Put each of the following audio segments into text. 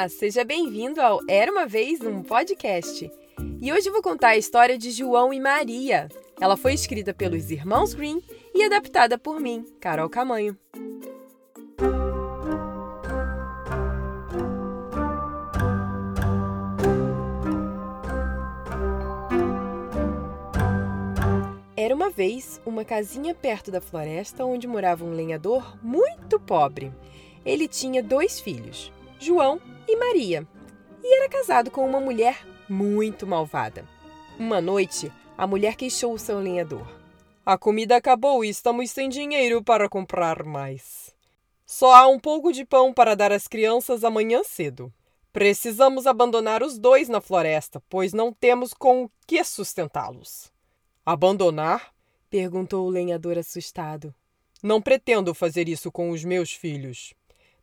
Olá, seja bem-vindo ao Era uma Vez um Podcast. E hoje vou contar a história de João e Maria. Ela foi escrita pelos irmãos Green e adaptada por mim, Carol Camanho. Era uma vez uma casinha perto da floresta onde morava um lenhador muito pobre. Ele tinha dois filhos, João e Maria, e era casado com uma mulher muito malvada. Uma noite, a mulher queixou o seu lenhador. A comida acabou e estamos sem dinheiro para comprar mais. Só há um pouco de pão para dar às crianças amanhã cedo. Precisamos abandonar os dois na floresta, pois não temos com o que sustentá-los. Abandonar? perguntou o lenhador assustado. Não pretendo fazer isso com os meus filhos.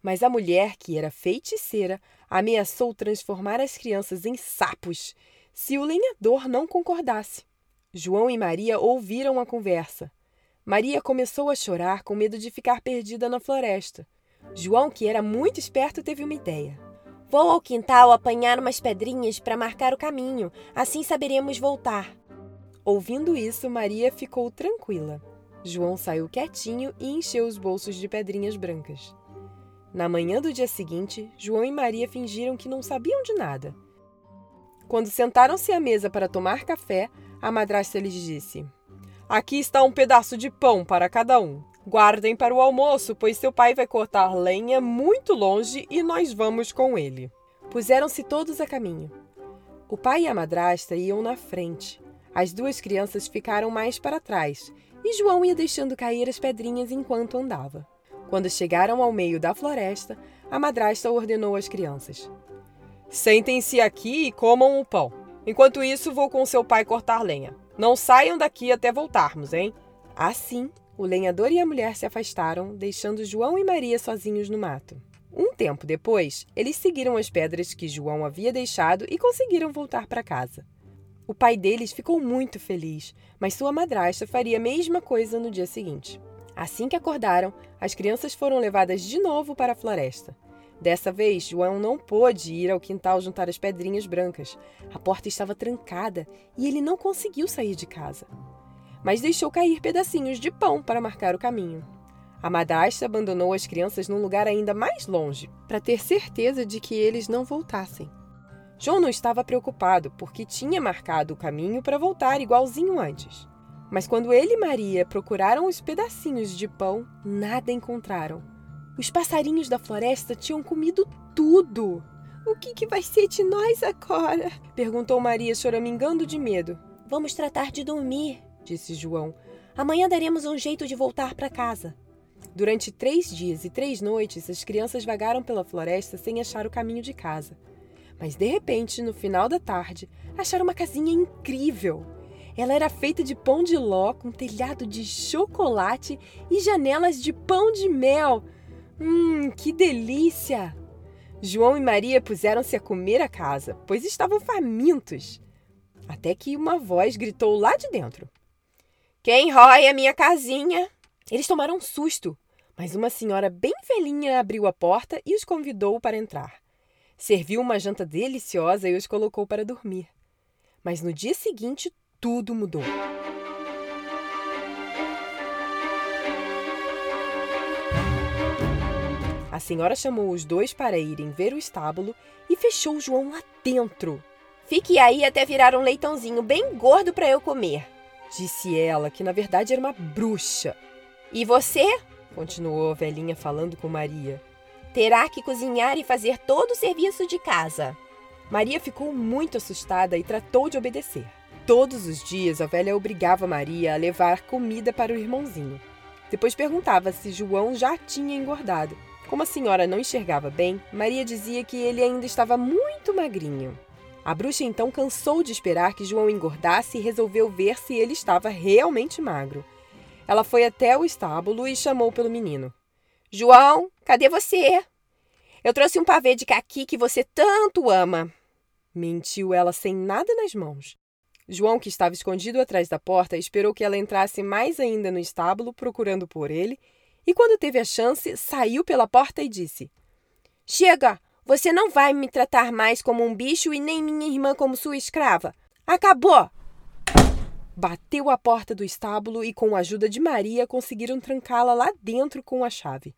Mas a mulher, que era feiticeira, ameaçou transformar as crianças em sapos se o lenhador não concordasse. João e Maria ouviram a conversa. Maria começou a chorar com medo de ficar perdida na floresta. João, que era muito esperto, teve uma ideia. Vou ao quintal apanhar umas pedrinhas para marcar o caminho, assim saberemos voltar. Ouvindo isso, Maria ficou tranquila. João saiu quietinho e encheu os bolsos de pedrinhas brancas. Na manhã do dia seguinte, João e Maria fingiram que não sabiam de nada. Quando sentaram-se à mesa para tomar café, a madrasta lhes disse: Aqui está um pedaço de pão para cada um. Guardem para o almoço, pois seu pai vai cortar lenha muito longe e nós vamos com ele. Puseram-se todos a caminho. O pai e a madrasta iam na frente. As duas crianças ficaram mais para trás e João ia deixando cair as pedrinhas enquanto andava. Quando chegaram ao meio da floresta, a madrasta ordenou às crianças: Sentem-se aqui e comam o pão. Enquanto isso, vou com seu pai cortar lenha. Não saiam daqui até voltarmos, hein? Assim, o lenhador e a mulher se afastaram, deixando João e Maria sozinhos no mato. Um tempo depois, eles seguiram as pedras que João havia deixado e conseguiram voltar para casa. O pai deles ficou muito feliz, mas sua madrasta faria a mesma coisa no dia seguinte. Assim que acordaram, as crianças foram levadas de novo para a floresta. Dessa vez, João não pôde ir ao quintal juntar as pedrinhas brancas. A porta estava trancada e ele não conseguiu sair de casa. Mas deixou cair pedacinhos de pão para marcar o caminho. A madrasta abandonou as crianças num lugar ainda mais longe, para ter certeza de que eles não voltassem. João não estava preocupado, porque tinha marcado o caminho para voltar igualzinho antes. Mas quando ele e Maria procuraram os pedacinhos de pão, nada encontraram. Os passarinhos da floresta tinham comido tudo. O que, que vai ser de nós agora? perguntou Maria, choramingando de medo. Vamos tratar de dormir, disse João. Amanhã daremos um jeito de voltar para casa. Durante três dias e três noites, as crianças vagaram pela floresta sem achar o caminho de casa. Mas de repente, no final da tarde, acharam uma casinha incrível. Ela era feita de pão de ló, com telhado de chocolate e janelas de pão de mel. Hum, que delícia! João e Maria puseram-se a comer a casa, pois estavam famintos. Até que uma voz gritou lá de dentro: Quem rói a minha casinha? Eles tomaram um susto, mas uma senhora bem velhinha abriu a porta e os convidou para entrar. Serviu uma janta deliciosa e os colocou para dormir. Mas no dia seguinte, tudo mudou. A senhora chamou os dois para irem ver o estábulo e fechou João lá dentro. Fique aí até virar um leitãozinho bem gordo para eu comer, disse ela, que na verdade era uma bruxa. E você? continuou a velhinha falando com Maria. Terá que cozinhar e fazer todo o serviço de casa. Maria ficou muito assustada e tratou de obedecer. Todos os dias a velha obrigava Maria a levar comida para o irmãozinho. Depois perguntava se João já tinha engordado. Como a senhora não enxergava bem, Maria dizia que ele ainda estava muito magrinho. A bruxa então cansou de esperar que João engordasse e resolveu ver se ele estava realmente magro. Ela foi até o estábulo e chamou pelo menino. João, cadê você? Eu trouxe um pavê de caqui que você tanto ama. Mentiu ela sem nada nas mãos. João, que estava escondido atrás da porta, esperou que ela entrasse mais ainda no estábulo, procurando por ele, e quando teve a chance, saiu pela porta e disse: Chega! Você não vai me tratar mais como um bicho e nem minha irmã como sua escrava. Acabou! Bateu a porta do estábulo e, com a ajuda de Maria, conseguiram trancá-la lá dentro com a chave.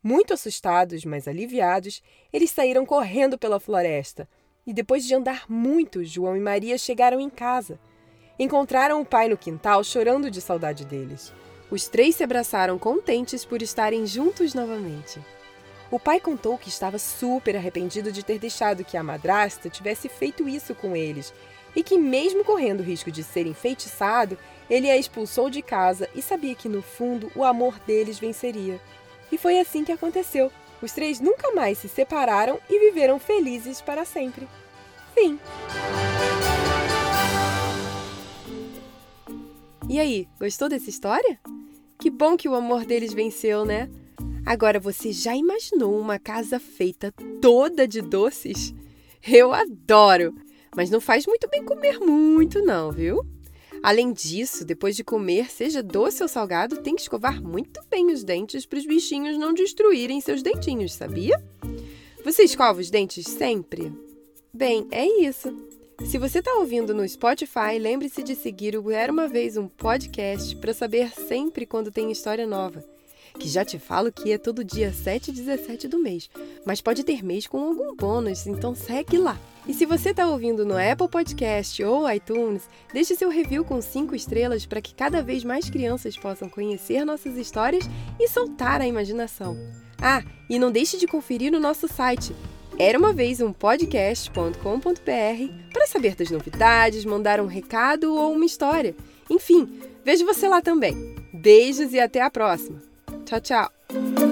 Muito assustados, mas aliviados, eles saíram correndo pela floresta. E depois de andar muito, João e Maria chegaram em casa. Encontraram o pai no quintal chorando de saudade deles. Os três se abraçaram contentes por estarem juntos novamente. O pai contou que estava super arrependido de ter deixado que a madrasta tivesse feito isso com eles e que, mesmo correndo o risco de ser enfeitiçado, ele a expulsou de casa e sabia que, no fundo, o amor deles venceria. E foi assim que aconteceu. Os três nunca mais se separaram e viveram felizes para sempre. Fim. E aí, gostou dessa história? Que bom que o amor deles venceu, né? Agora você já imaginou uma casa feita toda de doces? Eu adoro! Mas não faz muito bem comer muito, não, viu? Além disso, depois de comer, seja doce ou salgado, tem que escovar muito bem os dentes para os bichinhos não destruírem seus dentinhos, sabia? Você escova os dentes sempre? Bem, é isso. Se você está ouvindo no Spotify, lembre-se de seguir o Era uma Vez um podcast para saber sempre quando tem história nova que já te falo que é todo dia 7 e 17 do mês, mas pode ter mês com algum bônus, então segue lá. E se você está ouvindo no Apple Podcast ou iTunes, deixe seu review com 5 estrelas para que cada vez mais crianças possam conhecer nossas histórias e soltar a imaginação. Ah, e não deixe de conferir o nosso site era uma vez um podcast.com.br para saber das novidades, mandar um recado ou uma história. Enfim, vejo você lá também. Beijos e até a próxima! Tchau, tchau!